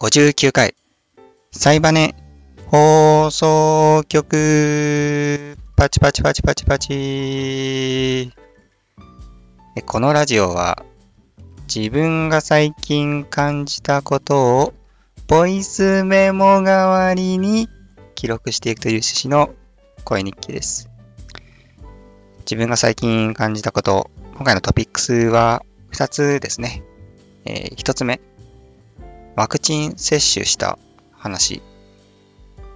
59回、サイバネ放送局、パチパチパチパチパチ。このラジオは、自分が最近感じたことを、ボイスメモ代わりに記録していくという趣旨の声日記です。自分が最近感じたこと、今回のトピックスは2つですね。えー、1つ目、ワクチン接種した話。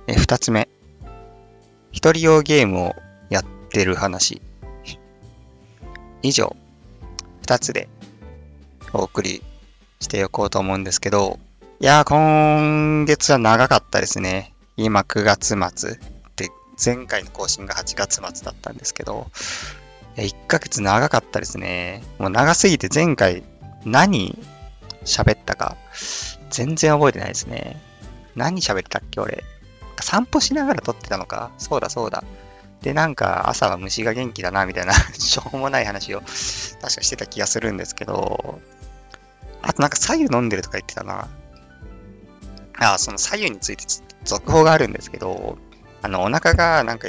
え、二つ目。一人用ゲームをやってる話。以上、二つでお送りしておこうと思うんですけど、いやー、今月は長かったですね。今9月末。で、前回の更新が8月末だったんですけど、いや1ヶ月長かったですね。もう長すぎて前回何喋ったか全然覚えてないですね。何喋ってたっけ、俺。散歩しながら撮ってたのか。そうだそうだ。で、なんか朝は虫が元気だな、みたいな しょうもない話を確かしてた気がするんですけど、あとなんか左右飲んでるとか言ってたな。あ、その左右について続報があるんですけど、あの、お腹がなんか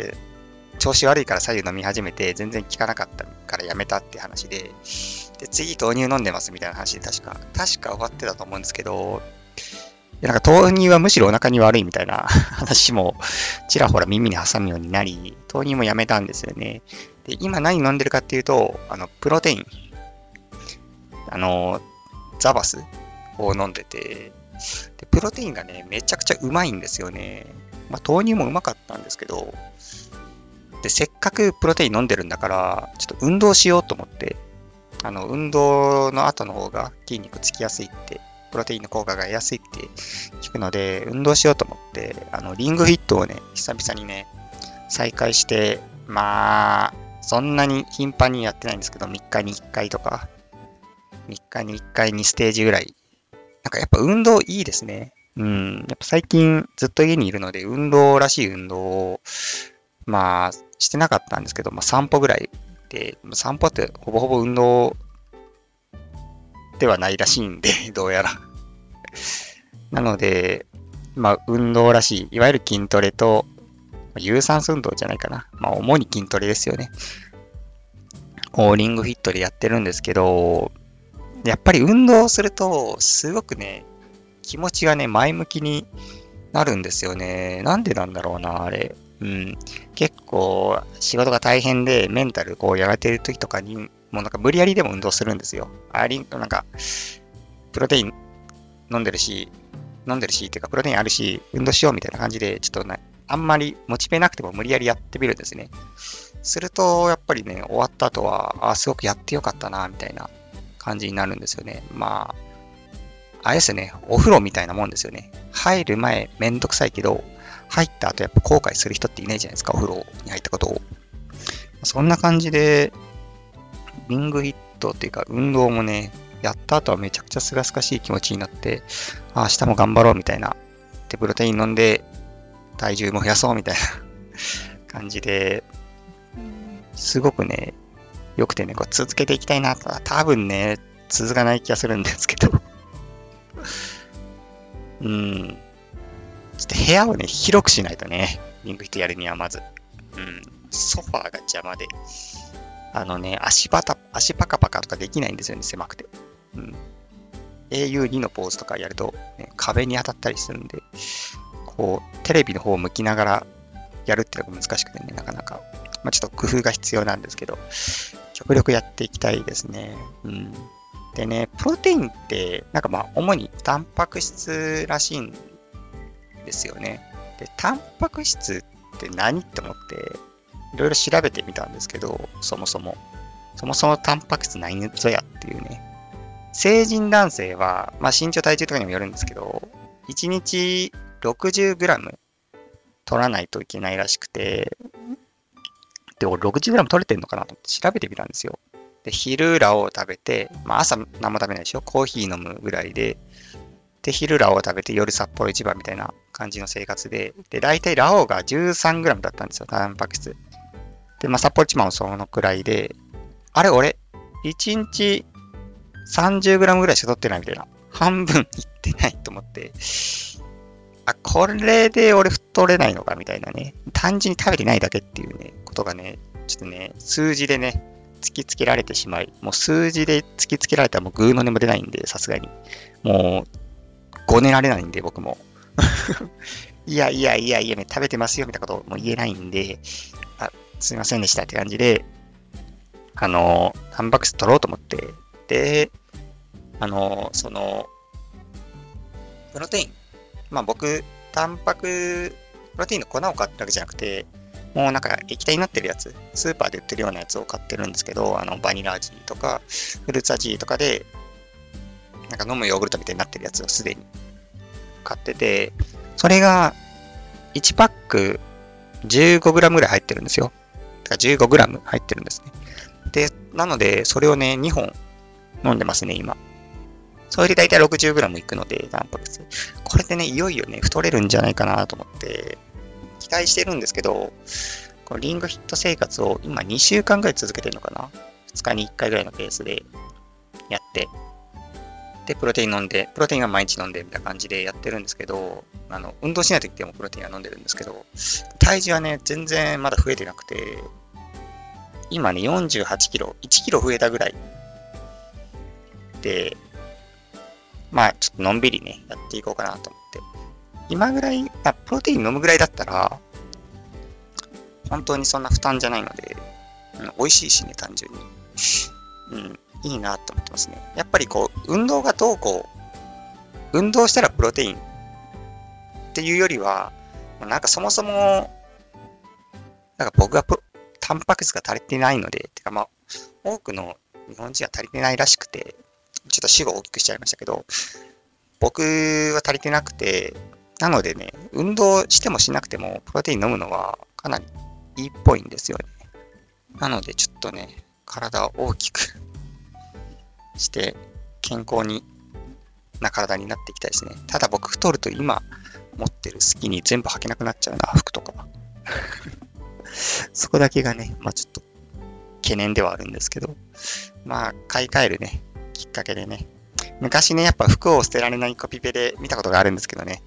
調子悪いから左右飲み始めて全然効かなかったからやめたって話で、で、次豆乳飲んでますみたいな話で確か、確か終わってたと思うんですけど、なんか豆乳はむしろお腹に悪いみたいな 話もちらほら耳に挟むようになり、豆乳もやめたんですよね。で、今何飲んでるかっていうと、あの、プロテイン。あの、ザバスを飲んでて、で、プロテインがね、めちゃくちゃうまいんですよね。まあ、豆乳もうまかったんですけど、で、せっかくプロテイン飲んでるんだから、ちょっと運動しようと思って、あの、運動の後の方が筋肉つきやすいって、プロテインの効果が得やすいって聞くので、運動しようと思って、あの、リングフィットをね、久々にね、再開して、まあ、そんなに頻繁にやってないんですけど、3日に1回とか、3日に1回2ステージぐらい。なんかやっぱ運動いいですね。うん。やっぱ最近ずっと家にいるので、運動らしい運動を、まあ、してなかったんですけど、まあ散歩ぐらいで、散歩ってほぼほぼ運動ではないらしいんで、どうやらなので、まあ、運動らしい、いわゆる筋トレと、有酸素運動じゃないかな。まあ、主に筋トレですよね。オーリングフィットでやってるんですけど、やっぱり運動すると、すごくね、気持ちがね、前向きになるんですよね。なんでなんだろうな、あれ。うん、結構仕事が大変でメンタルこうやられてる時とかに、もうなんか無理やりでも運動するんですよ。あり、なんか、プロテイン飲んでるし、飲んでるし、っていうかプロテインあるし、運動しようみたいな感じで、ちょっとね、あんまりモチベなくても無理やりやってみるんですね。すると、やっぱりね、終わった後は、あ、すごくやってよかったな、みたいな感じになるんですよね。まあ、あれですね、お風呂みたいなもんですよね。入る前めんどくさいけど、入った後やっぱ後悔する人っていないじゃないですか、お風呂に入ったことを。そんな感じで、リングヒットっていうか運動もね、やった後はめちゃくちゃすがすがしい気持ちになって、あ、明日も頑張ろうみたいな。で、プロテイン飲んで体重も増やそうみたいな 感じで、すごくね、良くてね、こう続けていきたいなとは、多分ね、続かない気がするんですけど うん。ちょっと部屋をね、広くしないとね、リングヒットやるにはまず。うん。ソファーが邪魔で。あのね、足パタ、足パカパカとかできないんですよね、狭くて。うん。au2 のポーズとかやると、ね、壁に当たったりするんで、こう、テレビの方を向きながらやるっていうのが難しくてね、なかなか。まあ、ちょっと工夫が必要なんですけど、極力やっていきたいですね。うん。でね、プロテインって、なんかまあ、主にタンパク質らしいんですよね。で、タンパク質って何って思って、いろいろ調べてみたんですけど、そもそも。そもそもタンパク質何ぞやっていうね。成人男性は、まあ身長体重とかにもよるんですけど、1日 60g 取らないといけないらしくて、で、俺 60g 取れてんのかなと思って調べてみたんですよ。で、昼ラを食べて、まあ朝何も食べないでしょ？コーヒー飲むぐらいで、で、昼ラオを食べて夜札幌一番みたいな感じの生活で、で、大体ラオウが 13g だったんですよ、タンパク質。で、まあ、札幌一番もそのくらいで、あれ、俺、1日 30g ぐらいしか取ってないみたいな半分いってないと思って、あ、これで俺太れないのかみたいなね。単純に食べてないだけっていうね、ことがね、ちょっとね、数字でね、突きつけられてしまい、もう数字で突きつけられたらもうグーの音も出ないんで、さすがに。もう、ごねられないんで、僕も。いやいやいやいや、食べてますよみたいなことも言えないんで、あ、すいませんでしたって感じで、あの、タンパク質取ろうと思って、で、あの、その、プロテイン。まあ僕、タンパク、プロテインの粉を買ったわけじゃなくて、もうなんか液体になってるやつ、スーパーで売ってるようなやつを買ってるんですけど、あのバニラ味とか、フルーツ味とかで、なんか飲むヨーグルトみたいになってるやつをすでに買ってて、それが1パック 15g ぐらい入ってるんですよ。15g 入ってるんですね。で、なので、それをね、2本飲んでますね、今。それで大体 60g いくので、タンパク質。これでね、いよいよね、太れるんじゃないかなと思って、期待してるんですけど、このリングヒット生活を今2週間ぐらい続けてるのかな ?2 日に1回ぐらいのペースでやって、で、プロテイン飲んで、プロテインは毎日飲んでみたいな感じでやってるんですけど、あの、運動しないときでもプロテインは飲んでるんですけど、体重はね、全然まだ増えてなくて、今ね、48キロ、1キロ増えたぐらい。で、まあ、ちょっとのんびりね、やっていこうかなと思って。今ぐらい、あ、プロテイン飲むぐらいだったら、本当にそんな負担じゃないので、うん、美味しいしね、単純に。うん、いいなと思ってますね。やっぱりこう、運動がどうこう、運動したらプロテインっていうよりは、なんかそもそも、なんか僕はプロタンパク質が足りてないので、てかまあ、多くの日本人は足りてないらしくて、ちょっと死後大きくしちゃいましたけど、僕は足りてなくて、なのでね、運動してもしなくても、プロテイン飲むのはかなりいいっぽいんですよね。なので、ちょっとね、体を大きくして、健康にな体になっていきたいですね。ただ僕太ると今持ってるスキに全部履けなくなっちゃうな、服とか。そこだけがね、まあちょっと懸念ではあるんですけど、まあ買い替えるね、きっかけでね、昔ね、やっぱ服を捨てられないコピペで見たことがあるんですけどね、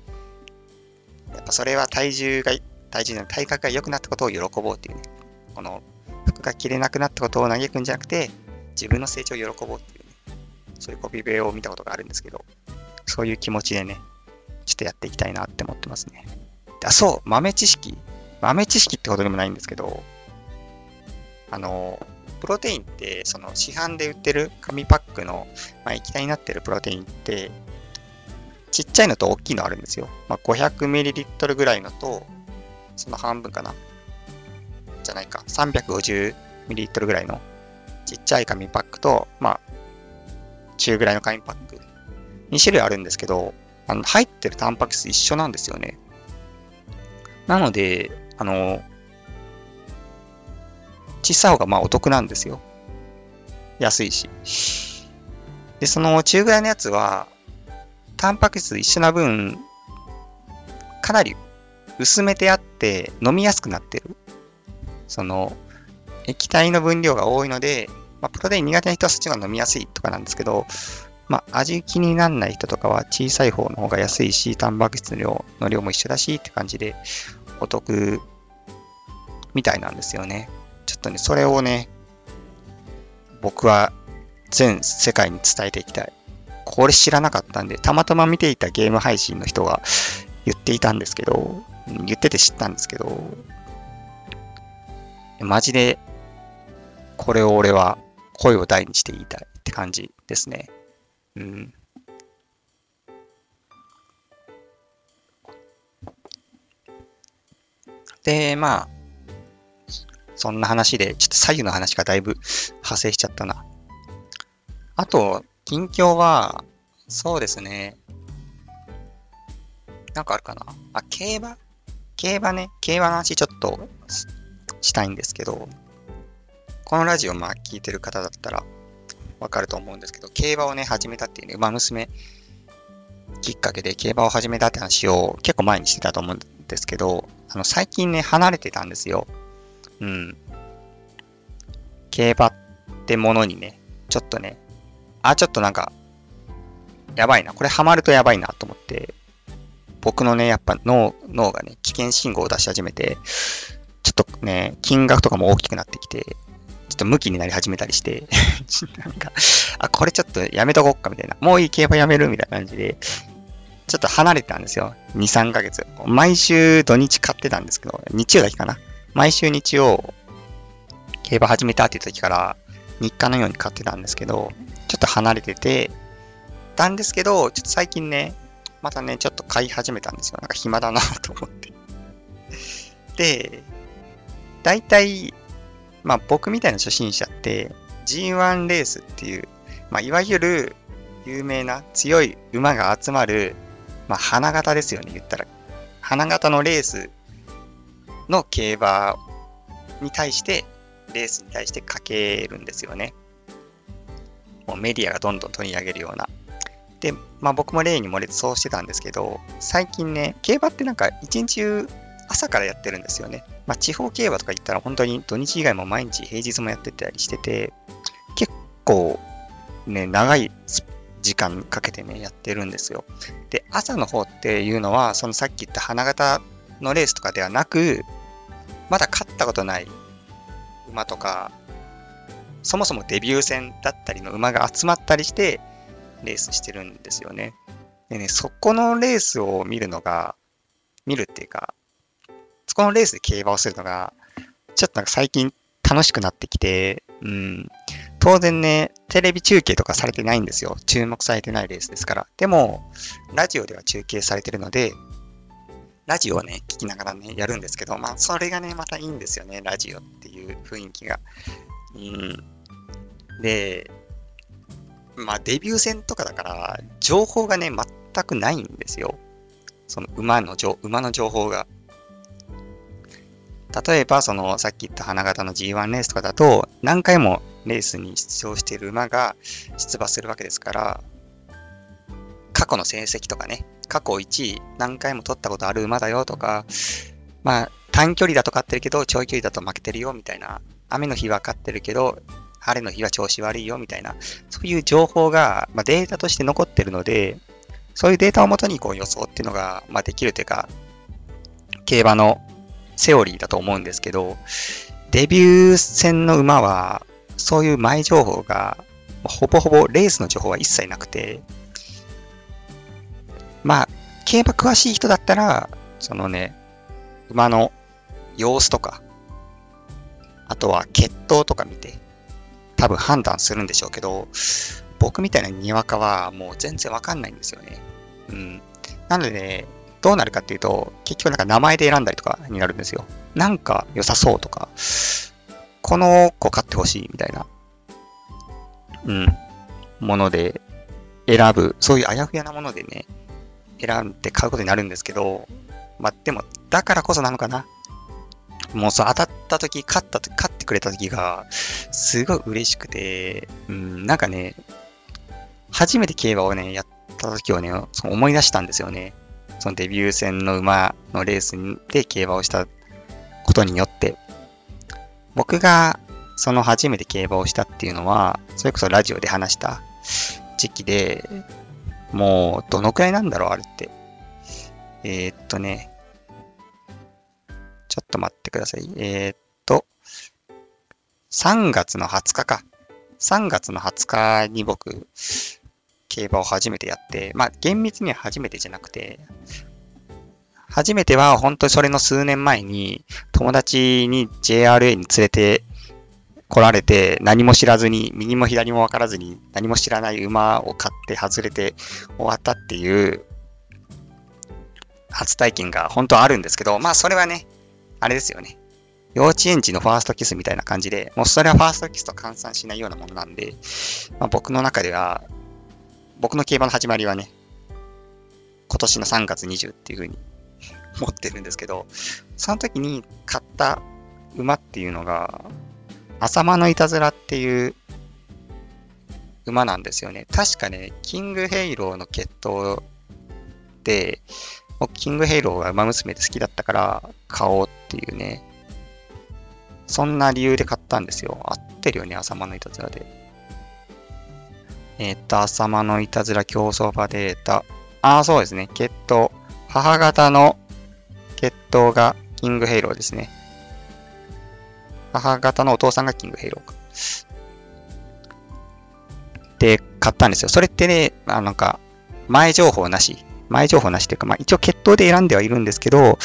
やっぱそれは体重が、体重の体格が良くなったことを喜ぼうっていうね、この服が着れなくなったことを嘆くんじゃなくて、自分の成長を喜ぼうっていう、そういうコピペを見たことがあるんですけど、そういう気持ちでね、ちょっとやっていきたいなって思ってますね。あ、そう、豆知識。豆知識ってことでもないんですけど、あの、プロテインって、その市販で売ってる紙パックの、まあ、液体になってるプロテインって、ちっちゃいのと大きいのあるんですよ。まあ、500ml ぐらいのと、その半分かな。じゃないか。350ml ぐらいのちっちゃい紙パックと、まあ、中ぐらいの紙パック。2種類あるんですけど、あの入ってるタンパク質一緒なんですよね。なので、あの、小さい方がまあお得なんですよ。安いし。で、その中ぐらいのやつは、タンパク質一緒な分、かなり薄めてあって飲みやすくなってる。その、液体の分量が多いので、まあ、プロテイン苦手な人はそっちが飲みやすいとかなんですけど、まあ、味気にならない人とかは小さい方の方が安いし、タンパク質の量の量も一緒だしって感じでお得みたいなんですよね。ちょっとね、それをね、僕は全世界に伝えていきたい。これ知らなかったんで、たまたま見ていたゲーム配信の人が言っていたんですけど、言ってて知ったんですけど、マジで、これを俺は声を大にして言いたいって感じですね。うん。で、まあ、そんな話で、ちょっと左右の話がだいぶ派生しちゃったな。あと、近況は、そうですね。なんかあるかな？あ、競馬？競馬ね、競馬の話ちょっとしたいんですけど、このラジオまあ聞いてる方だったらわかると思うんですけど、競馬をね、始めたっていうね、馬娘きっかけで競馬を始めたって話を結構前にしてたと思うんですけど、あの、最近ね、離れてたんですよ。うん。競馬ってものにね、ちょっとね、あ、ちょっとなんか、やばいな。これハマるとやばいなと思って、僕のね、やっぱ脳、脳がね、危険信号を出し始めて、ちょっとね、金額とかも大きくなってきて、ょっと向きになり始めたりして、なんか、あ、これちょっとやめとこっかみたいな。もういい競馬やめるみたいな感じで、ちょっと離れてたんですよ。2、3ヶ月。毎週土日買ってたんですけど、日曜だけかな。毎週日曜、競馬始めたっていう時から、日課のように買ってたんですけど、ちょっと離れてて、たんですけど、ちょっと最近ね、またね、ちょっと買い始めたんですよ。なんか暇だなと思って。で、大体、まあ僕みたいな初心者って G1 レースっていう、まあいわゆる有名な強い馬が集まる、まあ花形ですよね、言ったら。花形のレースの競馬に対して、レースに対してかけるんですよね。もうメディアがどんどん取り上げるような。で、まあ僕も例に漏れてそうしてたんですけど、最近ね、競馬ってなんか一日中朝からやってるんですよね。まあ地方競馬とか言ったら本当に土日以外も毎日平日もやってたりしてて、結構ね、長い時間かけてね、やってるんですよ。で、朝の方っていうのは、そのさっき言った花形のレースとかではなく、まだ勝ったことない馬とか、そもそもデビュー戦だったりの馬が集まったりして、レースしてるんですよね。でね、そこのレースを見るのが、見るっていうか、そこのレースで競馬をするのが、ちょっとなんか最近楽しくなってきて、うん、当然ね、テレビ中継とかされてないんですよ。注目されてないレースですから。でも、ラジオでは中継されてるので、ラジオをね、聞きながらね、やるんですけど、まあ、それがね、またいいんですよね、ラジオっていう雰囲気が。うん。で、まあ、デビュー戦とかだから、情報がね、全くないんですよ。その馬の馬の情報が。例えば、その、さっき言った花形の G1 レースとかだと、何回もレースに出場している馬が出馬するわけですから、過去の成績とかね、過去1位何回も取ったことある馬だよとか、まあ、短距離だと勝ってるけど、長距離だと負けてるよみたいな、雨の日は勝ってるけど、晴れの日は調子悪いよみたいな、そういう情報が、まあ、データとして残ってるので、そういうデータをもとにこう予想っていうのが、まあ、できるというか、競馬のセオリーだと思うんですけど、デビュー戦の馬は、そういう前情報が、ほぼほぼレースの情報は一切なくて、まあ、競馬詳しい人だったら、そのね、馬の様子とか、あとは血統とか見て、多分判断するんでしょうけど、僕みたいなにわかはもう全然わかんないんですよね。うん。なのでね、どうなるかっていうと、結局なんか名前で選んだりとかになるんですよ。なんか良さそうとか、この子買ってほしいみたいな、うん、もので選ぶ、そういうあやふやなものでね、選んで買うことになるんですけど、まあ、でも、だからこそなのかな。もうそう、当たった時、勝った時、勝ってくれた時が、すごい嬉しくて、うん、なんかね、初めて競馬をね、やった時をね、その思い出したんですよね。そのデビュー戦の馬のレースで競馬をしたことによって、僕がその初めて競馬をしたっていうのは、それこそラジオで話した時期で、もうどのくらいなんだろう、あれって。えー、っとね、ちょっと待ってください。えー、っと、3月の20日か。3月の20日に僕、競馬を初めてやって、まあ、厳密には初めてじゃなくて、初めては本当にそれの数年前に友達に JRA に連れて来られて何も知らずに右も左も分からずに何も知らない馬を買って外れて終わったっていう初体験が本当はあるんですけど、まあそれはね、あれですよね。幼稚園児のファーストキスみたいな感じで、もうそれはファーストキスと換算しないようなものなんで、まあ、僕の中では、僕の競馬の始まりはね、今年の3月20っていう風に 思ってるんですけど、その時に買った馬っていうのが、浅間のいたずらっていう馬なんですよね。確かね、キングヘイローの血統で、キングヘイローがウマ娘で好きだったから買おうっていうね、そんな理由で買ったんですよ。合ってるよね、アサマノイタズラで。えっ、と、アサマノイタズラ競走馬データ。ああ、そうですね。血統。母方の血統がキングヘイローですね。母方のお父さんがキングヘイローか。で、買ったんですよ。それってね、あなんか、前情報なし。前情報なしっていうか、まあ一応血統で選んではいるんですけど、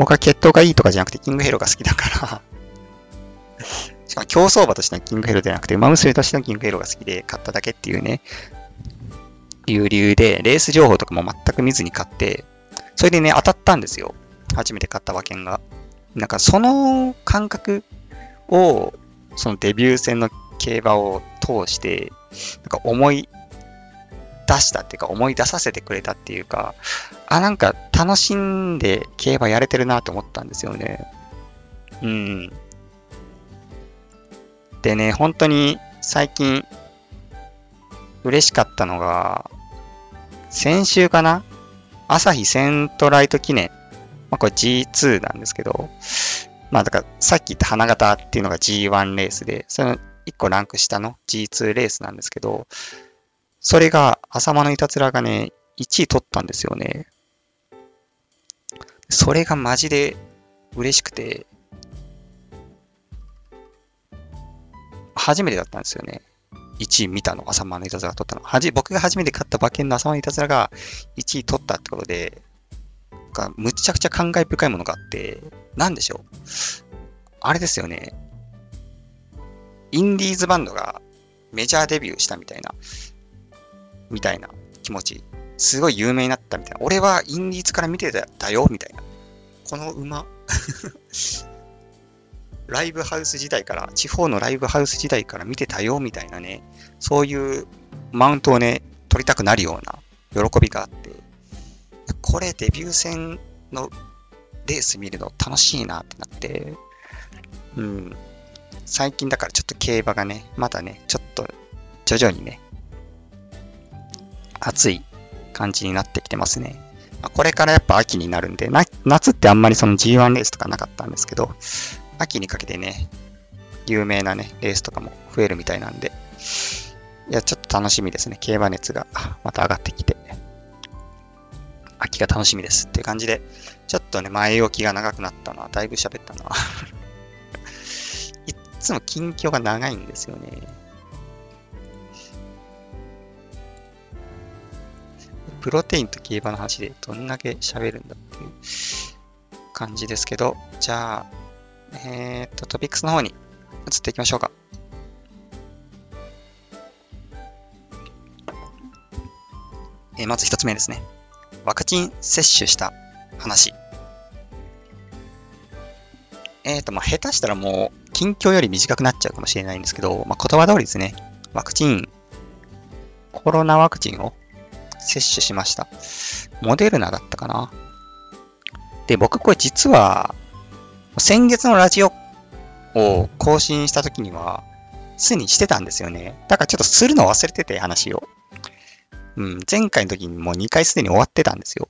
僕は血統がいいとかじゃなくてキングヘイローが好きだからしかも競走馬としてのキングヘローじゃなくて、馬娘としてのキングヘロが好きで買っただけっていうね、いう理由で、レース情報とかも全く見ずに買って、それでね、当たったんですよ。初めて買った馬券が。なんかその感覚を、そのデビュー戦の競馬を通して、なんか思い出したっていうか、思い出させてくれたっていうか、あ、なんか楽しんで競馬やれてるなと思ったんですよね。うん。でね、本当に最近嬉しかったのが、先週かな？朝日セントライト記念。まあこれ G2 なんですけど、まあだからさっき言った花形っていうのが G1 レースで、その1個ランク下の G2 レースなんですけど、それが、浅間のいたずらがね、1位取ったんですよね。それがマジで嬉しくて、初めてだったんですよね。1位見たの、浅間のいたずら取ったの。はじ、僕が初めて買った馬券の浅間のいたずらが1位取ったってことで、がむちゃくちゃ感慨深いものがあって、なんでしょう。あれですよね。インディーズバンドがメジャーデビューしたみたいなみたいな気持ち。すごい有名になったみたいな。俺はインディーズから見てたよ、みたいな。この馬ライブハウス時代から、地方のライブハウス時代から見てたよ、みたいなね、そういうマウントをね、取りたくなるような喜びがあって、これデビュー戦のレース見るの楽しいなってなって、うん、最近だからちょっと競馬がね、まだね、ちょっと徐々にね、暑い感じになってきてますね。これからやっぱ秋になるんで夏ってあんまりその G1 レースとかなかったんですけど、秋にかけてね、有名なね、レースとかも増えるみたいなんで、いや、ちょっと楽しみですね。競馬熱がまた上がってきて、秋が楽しみですっていう感じで、ちょっとね、前置きが長くなったのは、だいぶ喋ったな。いっつも近況が長いんですよね。プロテインと競馬の話でどんだけ喋るんだっていう感じですけど、じゃあ、えー、っと、トピックスの方に移っていきましょうか。えー、まず一つ目ですね。ワクチン接種した話。えっ、ー、と、まあ、下手したらもう、近況より短くなっちゃうかもしれないんですけど、まあ、言葉通りですね。ワクチン、コロナワクチンを接種しました。モデルナだったかな。で、僕これ実は、先月のラジオを更新した時には、すでにしてたんですよね。だからちょっとするの忘れてて、話を。うん、前回の時にもう2回すでに終わってたんですよ。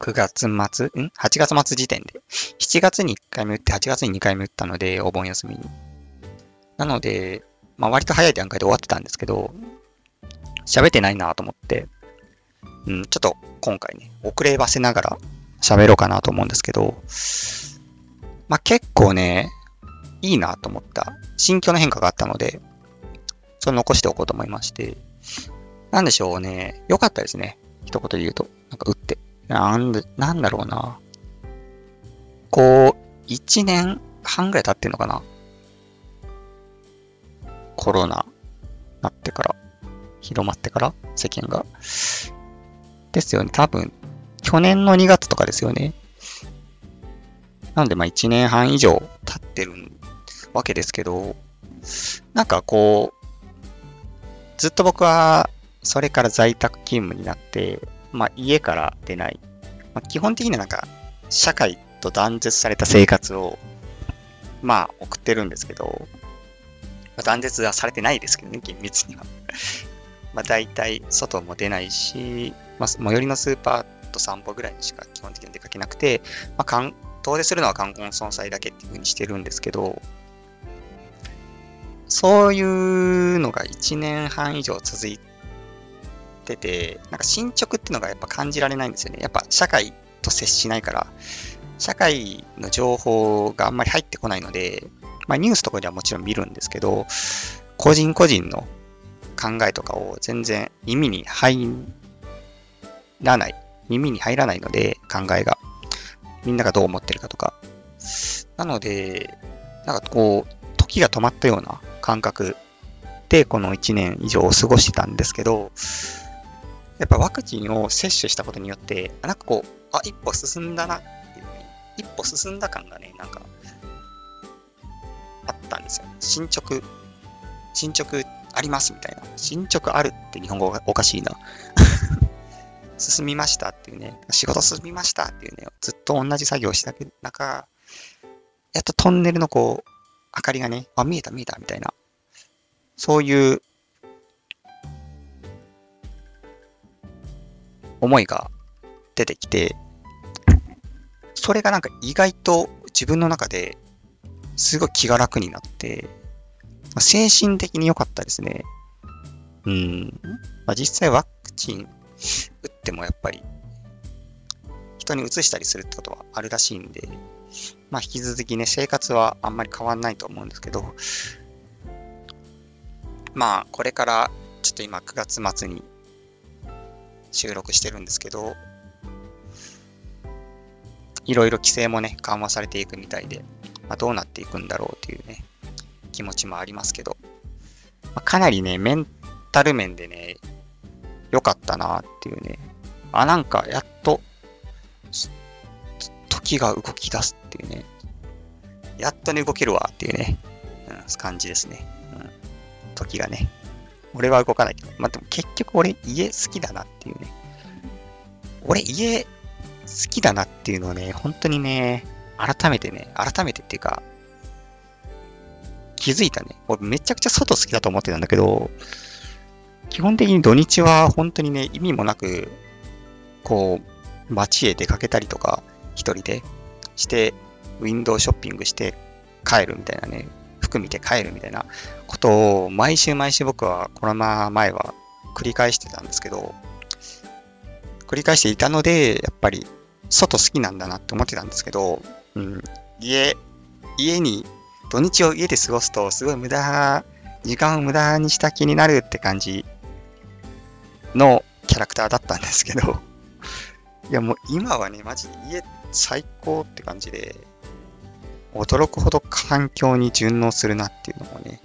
9月末ん ?8 月末時点で。7月に1回目打って、8月に2回目打ったので、お盆休みに。なので、まあ割と早い段階で終わってたんですけど、喋ってないなと思って、うん、ちょっと今回ね、遅ればせながら喋ろうかなと思うんですけど、まあ、結構ね、いいなと思った心境の変化があったので、それ残しておこうと思いまして、なんでしょうね、良かったですね。一言で言うと。なんか打って。なんで、なんだろうな。こう、一年半ぐらい経ってんのかな。コロナなってから。広まってから、世間が。ですよね。多分、去年の2月とかですよね。なので、まあ1年半以上経ってるわけですけど、なんかこう、ずっと僕は、それから在宅勤務になって、まあ家から出ない。まあ、基本的にはなんか、社会と断絶された生活を、まあ送ってるんですけど、まあ、断絶はされてないですけどね、厳密には。まあ、大体外も出ないし、まあ、最寄りのスーパーと散歩ぐらいにしか基本的に出かけなくて、まあ、遠出するのは冠婚葬祭だけっていう風にしてるんですけど、そういうのが1年半以上続いてて、なんか進捗っていうのがやっぱ感じられないんですよね。やっぱ社会と接しないから、社会の情報があんまり入ってこないので、まあニュースとかではもちろん見るんですけど、個人個人の考えとかを全然耳に入らない。耳に入らないので、考えが。みんながどう思ってるかとか。なので、なんかこう、時が止まったような感覚で、この1年以上を過ごしてたんですけど、やっぱワクチンを接種したことによって、なんかこう、あ、一歩進んだなっていうね、一歩進んだ感がね、なんか、あったんですよ。進捗、進捗ありますみたいな。進捗あるって日本語がおかしいな。進みましたっていうね、仕事進みましたっていうね、ずっと同じ作業した中、やっとトンネルのこう、明かりがね、あ、見えた見えたみたいな、そういう思いが出てきて、それがなんか意外と自分の中ですごい気が楽になって、精神的に良かったですね。うん。まあ、実際ワクチン打ってもやっぱり人に移したりするってことはあるらしいんで、まあ引き続きね、生活はあんまり変わんないと思うんですけど、まあこれからちょっと今9月末に収録してるんですけど、いろいろ規制もね、緩和されていくみたいで、まあ、どうなっていくんだろうというね、気持ちもありますけど、まあ、かなりね、メンタル面でね、良かったなっていうね、あ、なんかやっと、時が動き出すっていうね、やっとね、動けるわっていうね、うん、感じですね。うん、時がね。俺は動かないけど、まあ、でも結局俺家好きだなっていうね。俺家好きだなっていうのをね、本当にね、改めてね、改めてっていうか、気づいたね。俺めちゃくちゃ外好きだと思ってたんだけど、基本的に土日は本当にね、意味もなく、こう、街へ出かけたりとか、一人でして、ウィンドウショッピングして帰るみたいなね、服見て帰るみたいなことを毎週毎週僕はコロナ前は繰り返してたんですけど、繰り返していたので、やっぱり外好きなんだなって思ってたんですけど、うん、家、家に、土日を家で過ごすとすごい無駄、時間を無駄にした気になるって感じのキャラクターだったんですけど、いやもう今はね、マジで家最高って感じで、驚くほど環境に順応するなっていうのをね、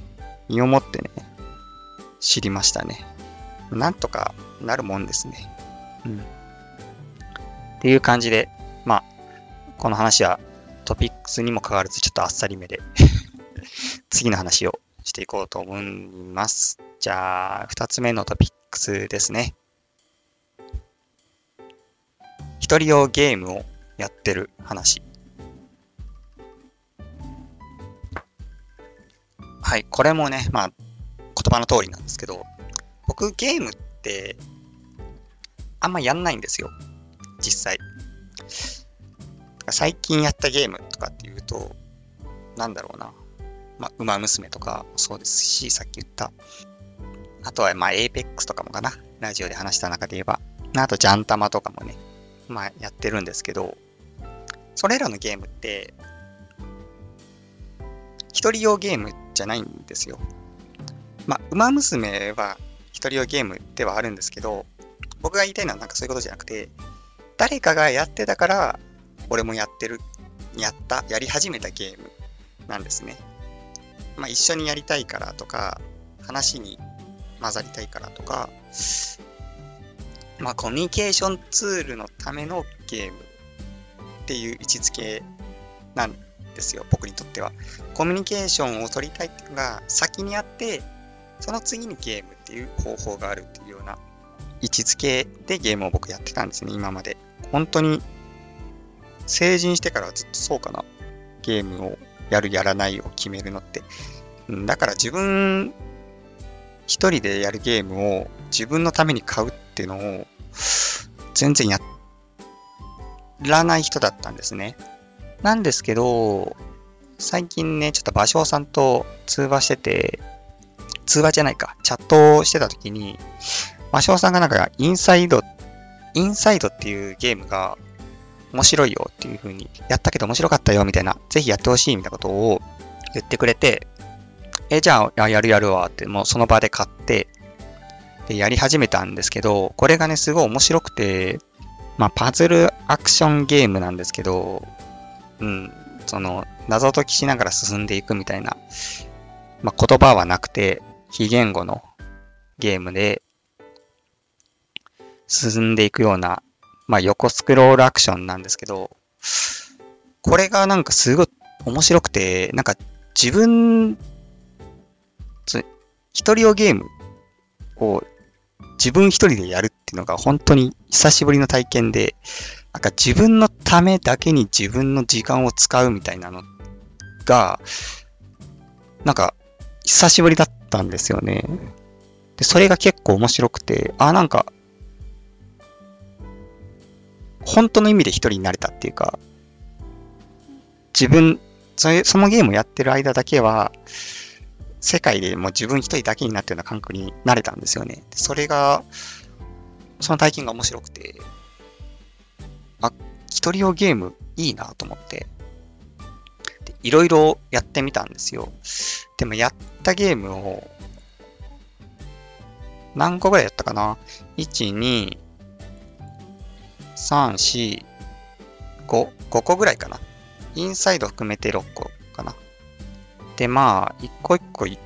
身をもってね、知りましたね。なんとかなるもんですね。うん。っていう感じで、まあ、この話はトピックスにもかかわらずちょっとあっさりめで 次の話をしていこうと思います。じゃあ、二つ目のトピックスですね。一人用ゲームをやってる話。はい、これもね、まあ、言葉の通りなんですけど、僕ゲームってあんまやんないんですよ。実際。最近やったゲームとかっていうと、なんだろうな。まあ、馬娘とかそうですし、さっき言った。あとは、まあ、エーペックスとかもかな。ラジオで話した中で言えば。あと、ジャンタマとかもね、まあ、やってるんですけど、それらのゲームって、一人用ゲームじゃないんですよ。まあ、馬娘は一人用ゲームではあるんですけど、僕が言いたいのはなんかそういうことじゃなくて、誰かがやってたから、俺もやってる、やった、やり始めたゲームなんですね。まあ、一緒にやりたいからとか、話に混ざりたいからとか、まあ、コミュニケーションツールのためのゲームっていう位置づけなんですよ、僕にとっては。コミュニケーションを取りたいっていうのが先にあって、その次にゲームっていう方法があるっていうような位置づけでゲームを僕やってたんですね、今まで。本当に成人してからずっとそうかな。ゲームをやるやらないを決めるのって。だから自分一人でやるゲームを自分のために買うっていうのを全然やらない人だったんですね。なんですけど、最近ね、ちょっと芭蕉さんと通話してて、通話じゃないか、チャットをしてた時に、魔性さんがなんか、インサイド、インサイドっていうゲームが面白いよっていう風に、やったけど面白かったよみたいな、ぜひやってほしいみたいなことを言ってくれて、え、じゃあ、やるやるわって、もうその場で買って、で、やり始めたんですけど、これがね、すごい面白くて、まあ、パズルアクションゲームなんですけど、うん、その、謎解きしながら進んでいくみたいな、まあ、言葉はなくて、非言語のゲームで、進んでいくような、まあ、横スクロールアクションなんですけど、これがなんかすごい面白くて、なんか自分、一人用ゲームを自分一人でやるっていうのが本当に久しぶりの体験で、なんか自分のためだけに自分の時間を使うみたいなのが、なんか久しぶりだったんですよね。で、それが結構面白くて、あ、なんか、本当の意味で一人になれたっていうか、自分、そそのゲームをやってる間だけは、世界でもう自分一人だけになったような感覚になれたんですよね。それが、その体験が面白くて、あ、一人用ゲームいいなと思って、いろいろやってみたんですよ。でもやったゲームを、何個ぐらいやったかな ?1、2、3、4、5、5個ぐらいかな。インサイド含めて6個。で、まあ、一個一個ちょっ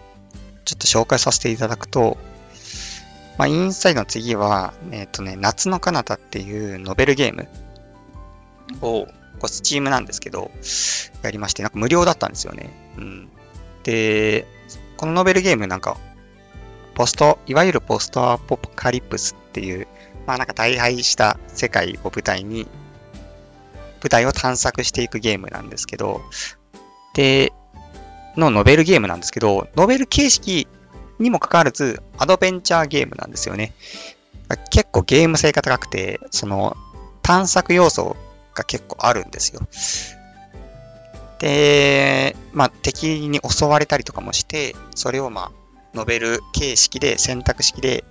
と紹介させていただくと、まあ、インサイドの次は、えっ、ー、とね、夏の彼方っていうノベルゲームを、こスチームなんですけど、やりまして、なんか無料だったんですよね。うん。で、このノベルゲームなんか、ポスト、いわゆるポストアポカリプスっていう、まあなんか大敗した世界を舞台に、舞台を探索していくゲームなんですけど、で、のノベルゲームなんですけど、ノベル形式にもかかわらず、アドベンチャーゲームなんですよね。結構ゲーム性が高くて、その探索要素が結構あるんですよ。で、まあ敵に襲われたりとかもして、それをまあノベル形式で選択式で、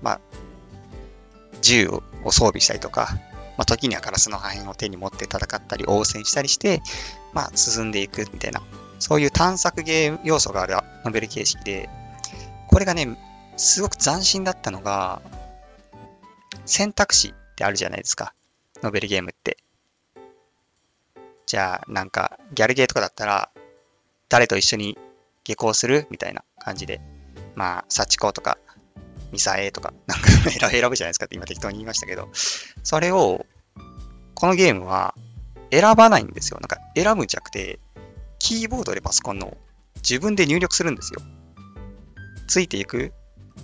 まあ銃を装備したりとか、まあ、時にはガラスの破片を手に持って戦ったり、応戦したりして、まあ、進んでいくみたいなそういう探索ゲーム要素があるノベル形式で、これがね、すごく斬新だったのが、選択肢ってあるじゃないですか。ノベルゲームって。じゃあ、なんか、ギャルゲーとかだったら、誰と一緒に下校する？みたいな感じで。まあ、幸子とか、ミサエとか、なんか 選ぶじゃないですかって今適当に言いましたけど、それを、このゲームは選ばないんですよ。なんか選ぶんじゃなくて、キーボードでパソコンの自分で入力するんですよ。ついていく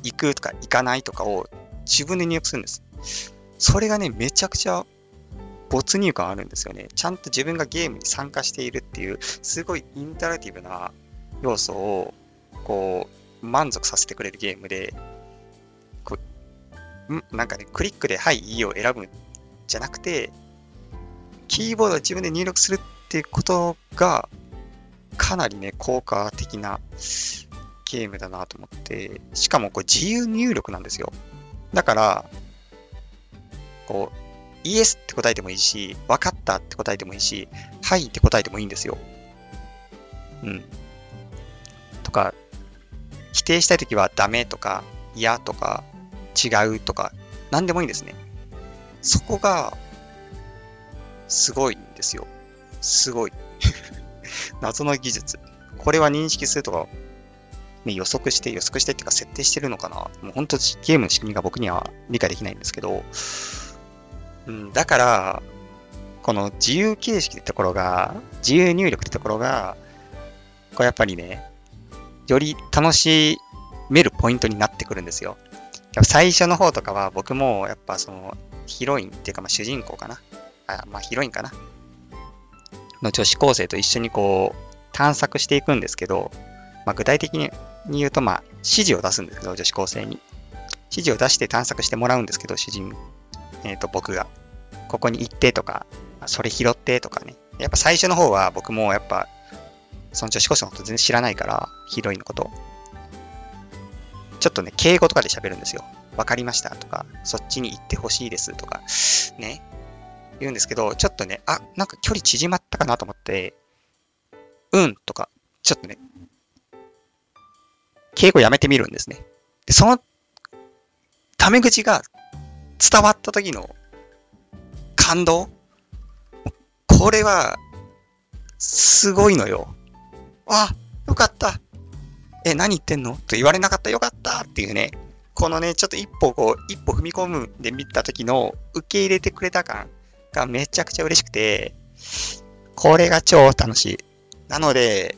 行くとか行かないとかを自分で入力するんです。それがね、めちゃくちゃ没入感あるんですよね。ちゃんと自分がゲームに参加しているっていう、すごいインタラティブな要素を、こう、満足させてくれるゲームで、こうなんかね、クリックで、はい、いいを選ぶんじゃなくて、キーボードで自分で入力するっていうことが、かなりね、効果的なゲームだなと思って、しかもこれ自由入力なんですよ。だから、こう、イエスって答えてもいいし、分かったって答えてもいいし、はいって答えてもいいんですよ。うん。とか、否定したいときはダメとか、嫌とか、違うとか、何でもいいんですね。そこが、すごいんですよ。すごい。謎の技術。これは認識するとか、ね、予測して、予測してっていうか設定してるのかなもう本当ゲームの仕組みが僕には理解できないんですけど、うん、だから、この自由形式ってところが、自由入力ってところが、これやっぱりね、より楽しめるポイントになってくるんですよ。最初の方とかは僕もやっぱそのヒロインっていうかまあ主人公かな。あまあヒロインかな。の女子高生と一緒にこう探索していくんですけど、まあ、具体的に言うと、まあ、指示を出すんですけど、女子高生に。指示を出して探索してもらうんですけど、主人、えっ、ー、と、僕が。ここに行ってとか、それ拾ってとかね。やっぱ最初の方は僕もやっぱ、その女子高生のこと全然知らないから、ヒロインのこと。ちょっとね、敬語とかで喋るんですよ。わかりましたとか、そっちに行ってほしいですとか、ね、言うんですけど、ちょっとね、あ、なんか距離縮まったかなと思って、うんとか、ちょっとね、敬語やめてみるんですね。で、その、タメ口が伝わった時の感動これは、すごいのよ。あ、よかった。え、何言ってんの？と言われなかったよかったっていうね、このね、ちょっと一歩こう、一歩踏み込むで見た時の受け入れてくれた感がめちゃくちゃ嬉しくて、これが超楽しい。なので、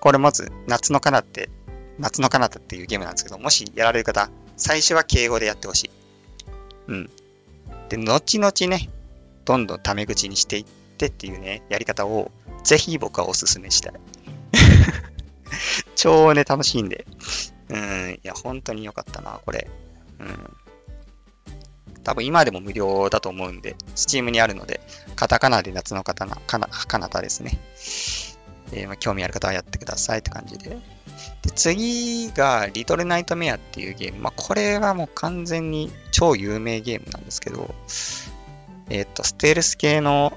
これまず、夏の彼方って、夏の彼方っていうゲームなんですけど、もしやられる方、最初は敬語でやってほしい。うん。で、後々ね、どんどんタメ口にしていってっていうね、やり方を、ぜひ僕はお勧めしたい。超ね、楽しいんで。うん、いや、本当に良かったな、これ。うん。多分今でも無料だと思うんで、Steam にあるので、カタカナで夏の刀、かな、かなたですね。えー、まあ、興味ある方はやってくださいって感じで。で、次が、リトルナイトメアっていうゲーム。まあ、これはもう完全に超有名ゲームなんですけど、えっ、ー、と、ステルス系の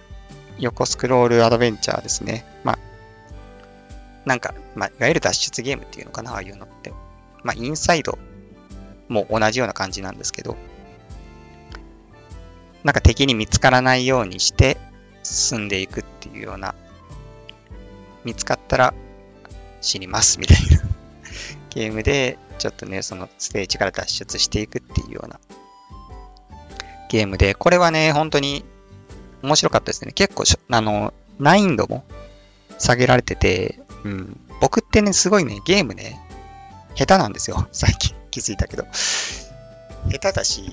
横スクロールアドベンチャーですね。まあ、なんか、まあ、いわゆる脱出ゲームっていうのかな、ああいうのって。まあ、インサイドも同じような感じなんですけど、なんか敵に見つからないようにして進んでいくっていうような、見つかったら死にますみたいな ゲームで、ちょっとね、そのステージから脱出していくっていうようなゲームで、これはね、本当に面白かったですね。結構、あの、難易度も下げられてて、うん。僕ってね、すごいね、ゲームね、下手なんですよ。最近気づいたけど。下手だし、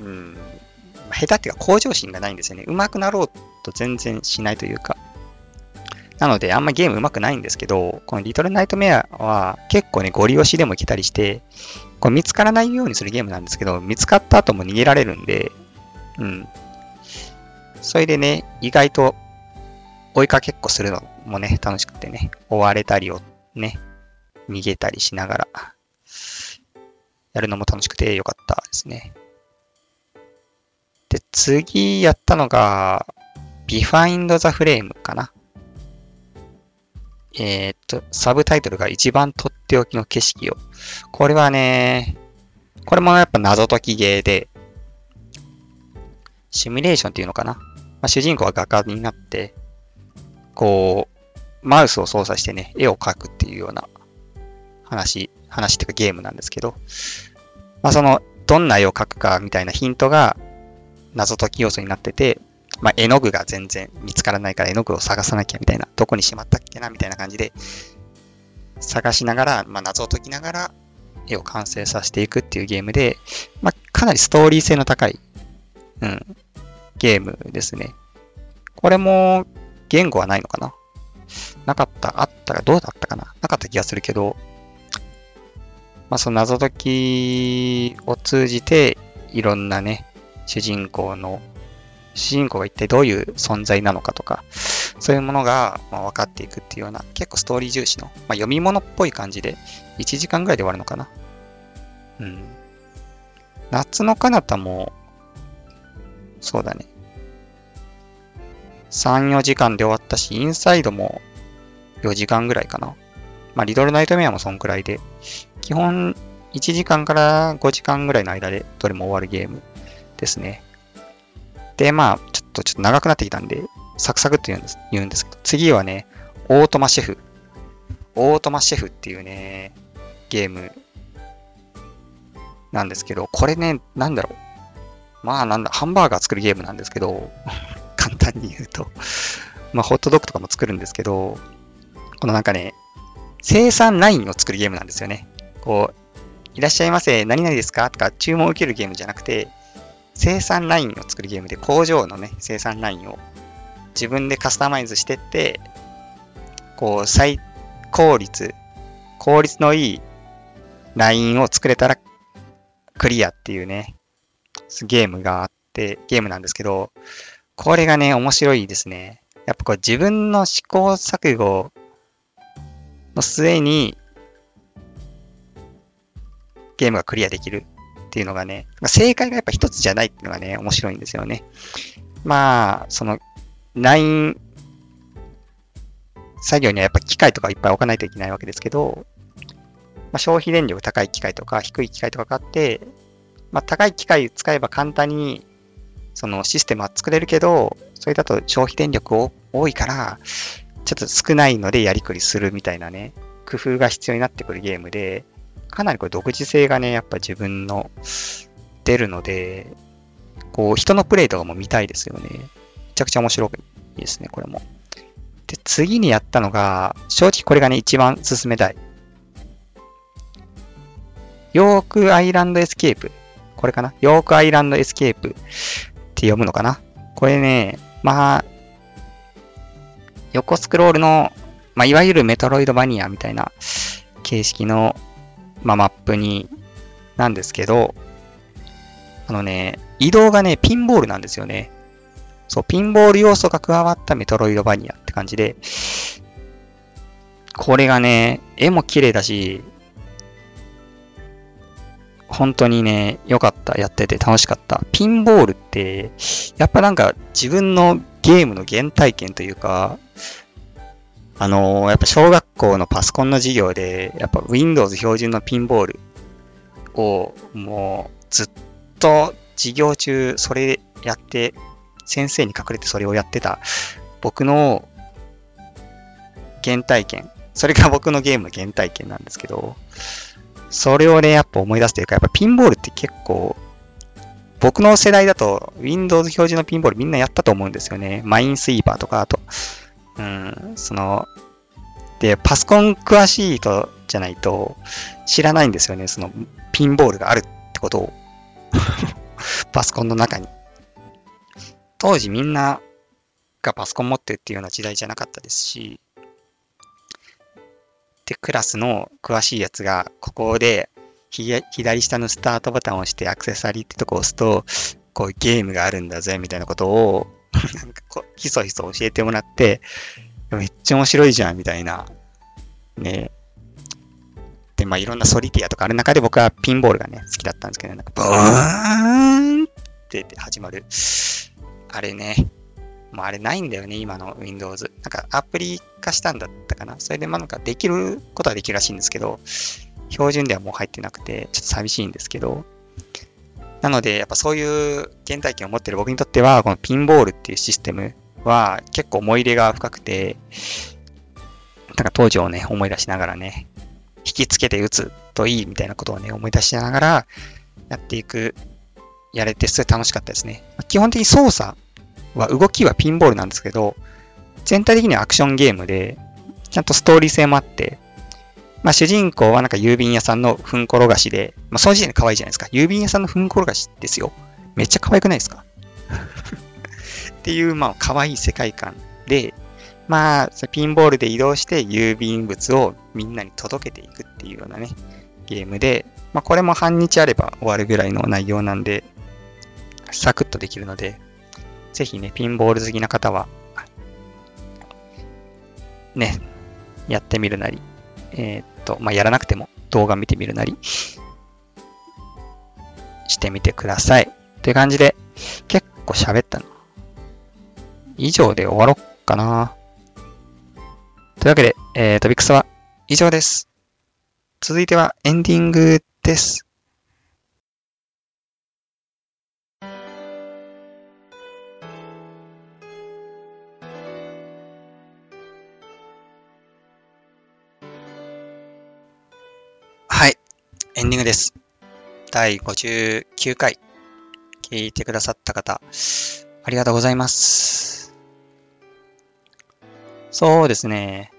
うん。下手っていうか向上心がないんですよね。上手くなろうと全然しないというか。なので、あんまゲーム上手くないんですけど、このリトルナイトメアは結構ね、ゴリ押しでもいけたりして、これ見つからないようにするゲームなんですけど、見つかった後も逃げられるんで、うん。それでね、意外と追いかけっこするのもね、楽しくてね、追われたりをね、逃げたりしながら、やるのも楽しくてよかったですね。で、次やったのが、Behind the Frame かな。えー、っと、サブタイトルが一番とっておきの景色を。これはね、これもやっぱ謎解きゲーで、シミュレーションっていうのかな。まあ、主人公は画家になって、こう、マウスを操作してね、絵を描くっていうような話、話っていうかゲームなんですけど、まあその、どんな絵を描くかみたいなヒントが謎解き要素になってて、まあ絵の具が全然見つからないから絵の具を探さなきゃみたいな、どこにしまったっけなみたいな感じで、探しながら、まあ謎を解きながら絵を完成させていくっていうゲームで、まあかなりストーリー性の高い、うん、ゲームですね。これも言語はないのかな？なかった、あったらどうだったかな？なかった気がするけど、まあ、その謎解きを通じて、いろんなね、主人公の、主人公が一体どういう存在なのかとか、そういうものが、ま分かっていくっていうような、結構ストーリー重視の、まあ、読み物っぽい感じで、1時間ぐらいで終わるのかな。うん。夏の彼方も、そうだね。3、4時間で終わったし、インサイドも4時間ぐらいかな。まあ、リドルナイトメアもそんくらいで、基本1時間から5時間ぐらいの間でどれも終わるゲームですね。で、まあ、ちょっとちょっと長くなってきたんで、サクサクって言うんです言うんですけど、次はね、オートマシェフ。オートマシェフっていうね、ゲームなんですけど、これね、なんだろう。まあなんだ、ハンバーガー作るゲームなんですけど、簡単に言うとまあホットドッグとかも作るんですけど、このなんかね、生産ラインを作るゲームなんですよね。こう、いらっしゃいませ、何々ですか？とか注文を受けるゲームじゃなくて、生産ラインを作るゲームで、工場のね、生産ラインを自分でカスタマイズしてって、こう、最効率、効率のいいラインを作れたらクリアっていうね、ゲームがあって、ゲームなんですけど、これがね、面白いですね。やっぱこう自分の試行錯誤の末にゲームがクリアできるっていうのがねま、正解がやっぱ一つじゃないっていうのがね、面白いんですよね。まあ、その、9作業にはやっぱ機械とかいっぱい置かないといけないわけですけど、まあ、消費電力高い機械とか低い機械とかがあって、まあ、高い機械使えば簡単にそのシステムは作れるけど、それだと消費電力多いから、ちょっと少ないのでやりくりするみたいなね、工夫が必要になってくるゲームで、かなりこれ独自性がね、やっぱ自分の出るので、こう人のプレイとかも見たいですよね。めちゃくちゃ面白いですね、これも。で、次にやったのが、正直これがね、一番進めたい。ヨークアイランドエクスプレス。これかな？ヨークアイランドエクスプレスって読むのかな？これね、まあ、横スクロールの、まあ、いわゆるメトロイドバニアみたいな形式の、まあ、マップに、なんですけど、あのね、移動がね、ピンボールなんですよね。そう、ピンボール要素が加わったメトロイドバニアって感じで、これがね、絵も綺麗だし、本当にね、良かった。やってて楽しかった。ピンボールって、やっぱなんか自分のゲームの原体験というか、あのー、やっぱ小学校のパソコンの授業で、やっぱ Windows 標準のピンボールをもうずっと授業中それやって、先生に隠れてそれをやってた僕の原体験。それが 僕のゲームの原体験なんですけど、それをね、やっぱ思い出すというか、やっぱピンボールって結構、僕の世代だと Windows 標準のピンボールみんなやったと思うんですよね。マインスイーパーとか、あと、うん、その、で、パソコン詳しい人じゃないと知らないんですよね。そのピンボールがあるってことを。パソコンの中に。当時みんながパソコン持ってるっていうような時代じゃなかったですし、で、クラスの詳しいやつが、ここで、左下のスタートボタンを押してアクセサリーってとこを押すと、こういうゲームがあるんだぜ、みたいなことを、なんかこう、ひそひそ教えてもらって、めっちゃ面白いじゃん、みたいな。ねで、まあいろんなソリティアとかある中で僕はピンボールがね、好きだったんですけど、なんか、ブーンって始まる。あれね、もうあれないんだよね、今の Windows。なんかアプリ化したんだったかな。それでまあなんかできることはできるらしいんですけど、標準ではもう入ってなくて、ちょっと寂しいんですけど、なので、やっぱそういう原体験を持ってる僕にとっては、このピンボールっていうシステムは結構思い入れが深くて、なんか当時をね、思い出しながらね、引きつけて打つといいみたいなことをね、思い出しながらやっていく、やれてすごい楽しかったですね。基本的に操作は、動きはピンボールなんですけど、全体的にはアクションゲームで、ちゃんとストーリー性もあって、まあ主人公はなんか郵便屋さんのふんころがしで、まあその時点で可愛いじゃないですか。郵便屋さんのふんころがしですよ。めっちゃ可愛くないですか？っていう、まあ可愛い世界観で、まあ、ピンボールで移動して郵便物をみんなに届けていくっていうようなね、ゲームで、まあこれも半日あれば終わるぐらいの内容なんで、サクッとできるので、ぜひね、ピンボール好きな方は、ね、やってみるなり、えー、と、まあ、やらなくても動画見てみるなり、してみてください。という感じで、結構喋ったの。以上で終わろっかな。というわけで、えー、トビクスは以上です。続いてはエンディングです。エンディングです。第59回、聞いてくださった方、ありがとうございます。そうですね。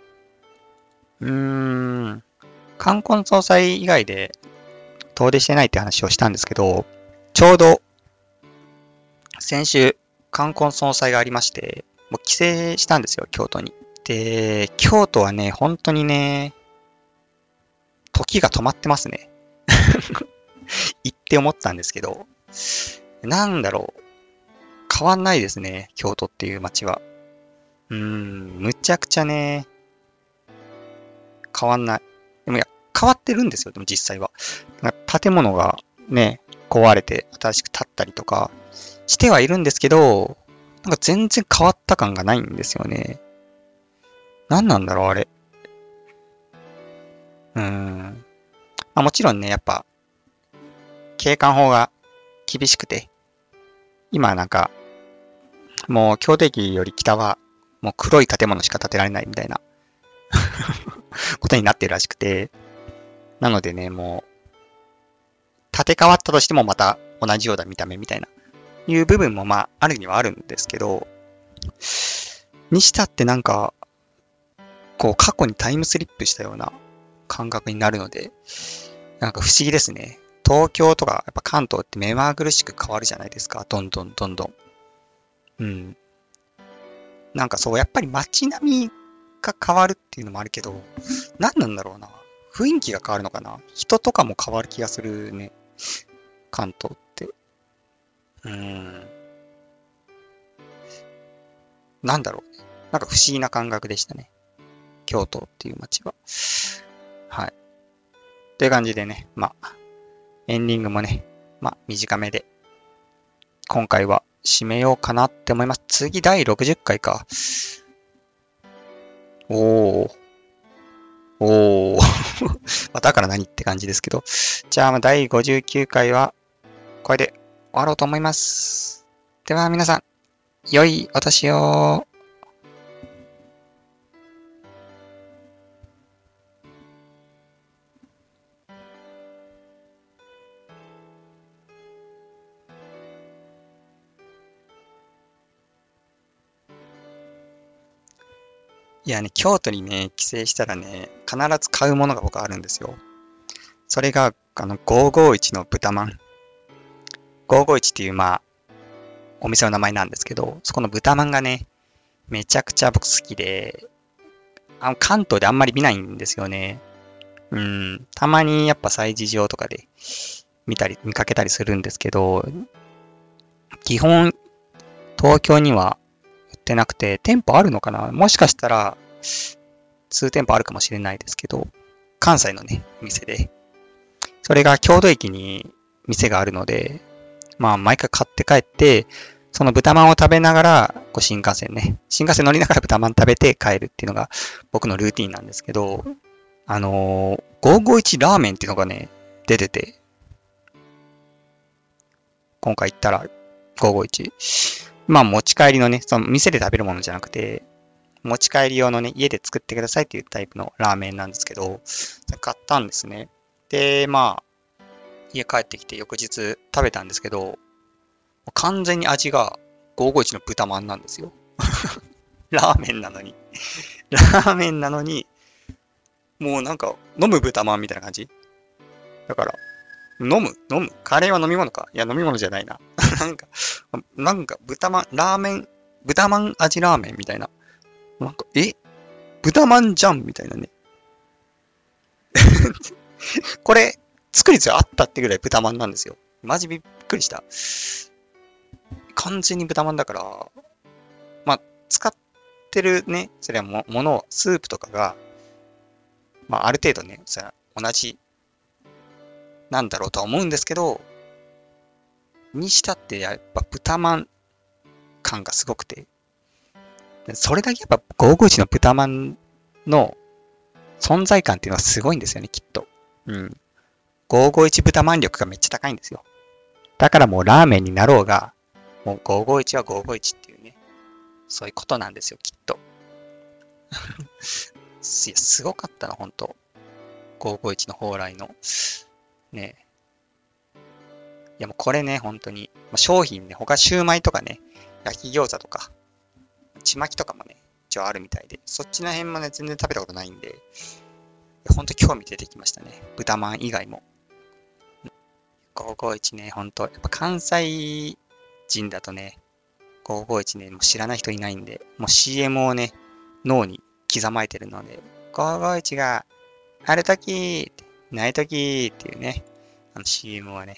うーん、冠婚総裁以外で遠出してないって話をしたんですけど、ちょうど、先週、冠婚総裁がありまして、もう帰省したんですよ、京都に。で、京都はね、本当にね、時が止まってますね。行って思ったんですけど、なんだろう。変わんないですね、京都っていう街は。うーん、むちゃくちゃね、変わんない。でもいや、変わってるんですよ、でも実際は。建物がね、壊れて新しく建ったりとかしてはいるんですけど、なんか全然変わった感がないんですよね。何なんだろう、あれ。うーん。まあもちろんね、やっぱ、景観法が厳しくて、今なんか、もう京都駅より北は、もう黒い建物しか建てられないみたいな ことになってるらしくて、なのでね、もう、建て替わったとしてもまた同じような見た目みたいな、いう部分もまあ、あるにはあるんですけど、にしたってなんか、こう、過去にタイムスリップしたような感覚になるので、なんか不思議ですね。東京とか、やっぱ関東って目まぐるしく変わるじゃないですか。どんどんどんどん。うん。なんかそう、やっぱり街並みが変わるっていうのもあるけど、何なんだろうな。雰囲気が変わるのかな。人とかも変わる気がするね。関東って。うん。なんだろう。なんか不思議な感覚でしたね。京都っていう街は。はい。という感じでね、まあ、エンディングもね、まあ、短めで、今回は締めようかなって思います。次、第60回か。おー。おー。まあ、だから何って感じですけど。じゃあ、第59回は、これで終わろうと思います。では、皆さん、良いお年を。いやね、京都にね、帰省したらね、必ず買うものが僕あるんですよ。それが、あの、551の豚まん。551っていう、まあ、お店の名前なんですけど、そこの豚まんがね、めちゃくちゃ僕好きで、あの、関東であんまり見ないんですよね。うん、たまにやっぱ催事場とかで見たり、見かけたりするんですけど、基本、東京にはってなくて、店舗あるのかな？もしかしたら、数店舗あるかもしれないですけど、関西のね、店で。それが郷土駅に店があるので、まあ、毎回買って帰って、その豚まんを食べながら、こう新幹線ね、新幹線乗りながら豚まん食べて帰るっていうのが僕のルーティンなんですけど、あのー、551ラーメンっていうのがね、出てて、今回行ったら551。まあ持ち帰りのね、その店で食べるものじゃなくて、持ち帰り用のね、家で作ってくださいっていうタイプのラーメンなんですけど、買ったんですね。で、まあ、家帰ってきて翌日食べたんですけど、完全に味が551の豚まんなんですよ。ラーメンなのにラーメンなのに、もうなんか飲む豚まんみたいな感じだから、飲む？飲む？カレーは飲み物か？いや、飲み物じゃないな。なんか、なんか、豚まん、ラーメン、豚まん味ラーメンみたいな。なんか、え？豚まんじゃんみたいなね。これ、作りつあったってぐらい豚まんなんですよ。マジびっくりした。完全に豚まんだから、まあ、使ってるね、それはも、ものを、スープとかが、まあ、ある程度ね、それ同じなんだろうとは思うんですけど、にしたってやっぱ豚まん感がすごくて、それだけやっぱ551の豚まんの存在感っていうのはすごいんですよね、きっと。うん。551豚まん力がめっちゃ高いんですよ。だからもうラーメンになろうが、もう551は551っていうね、そういうことなんですよ、きっと。いや、すごかったな、ほんと。551の蓬莱のね。いやもうこれね、本当に、まあ、商品ね、他シューマイとかね、焼き餃子とか、ちまきとかもね、一応あるみたいで、そっちの辺もね、全然食べたことないんで、本当興味出てきましたね。豚まん以外も。551ね、本当。やっぱ関西人だとね、551ね、もう知らない人いないんで、もう CM をね、脳に刻まれてるので、551があるとき、ないときーっていうね、あの CM はね、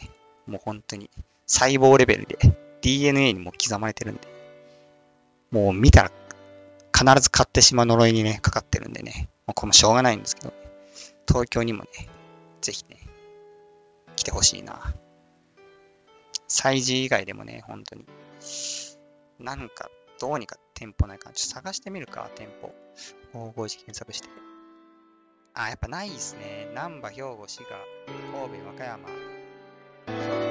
もう本当に細胞レベルで DNA にも刻まれてるんで、もう見たら必ず買ってしまう呪いにね、かかってるんでね、もうこれもしょうがないんですけど、東京にもね、ぜひね、来てほしいな。催事以外でもね、本当に。なんか、どうにか店舗ないかな。ちょっと探してみるか、店舗。大声で検索して。あ、やっぱないですね。難波、兵庫、滋賀、神戸、和歌山。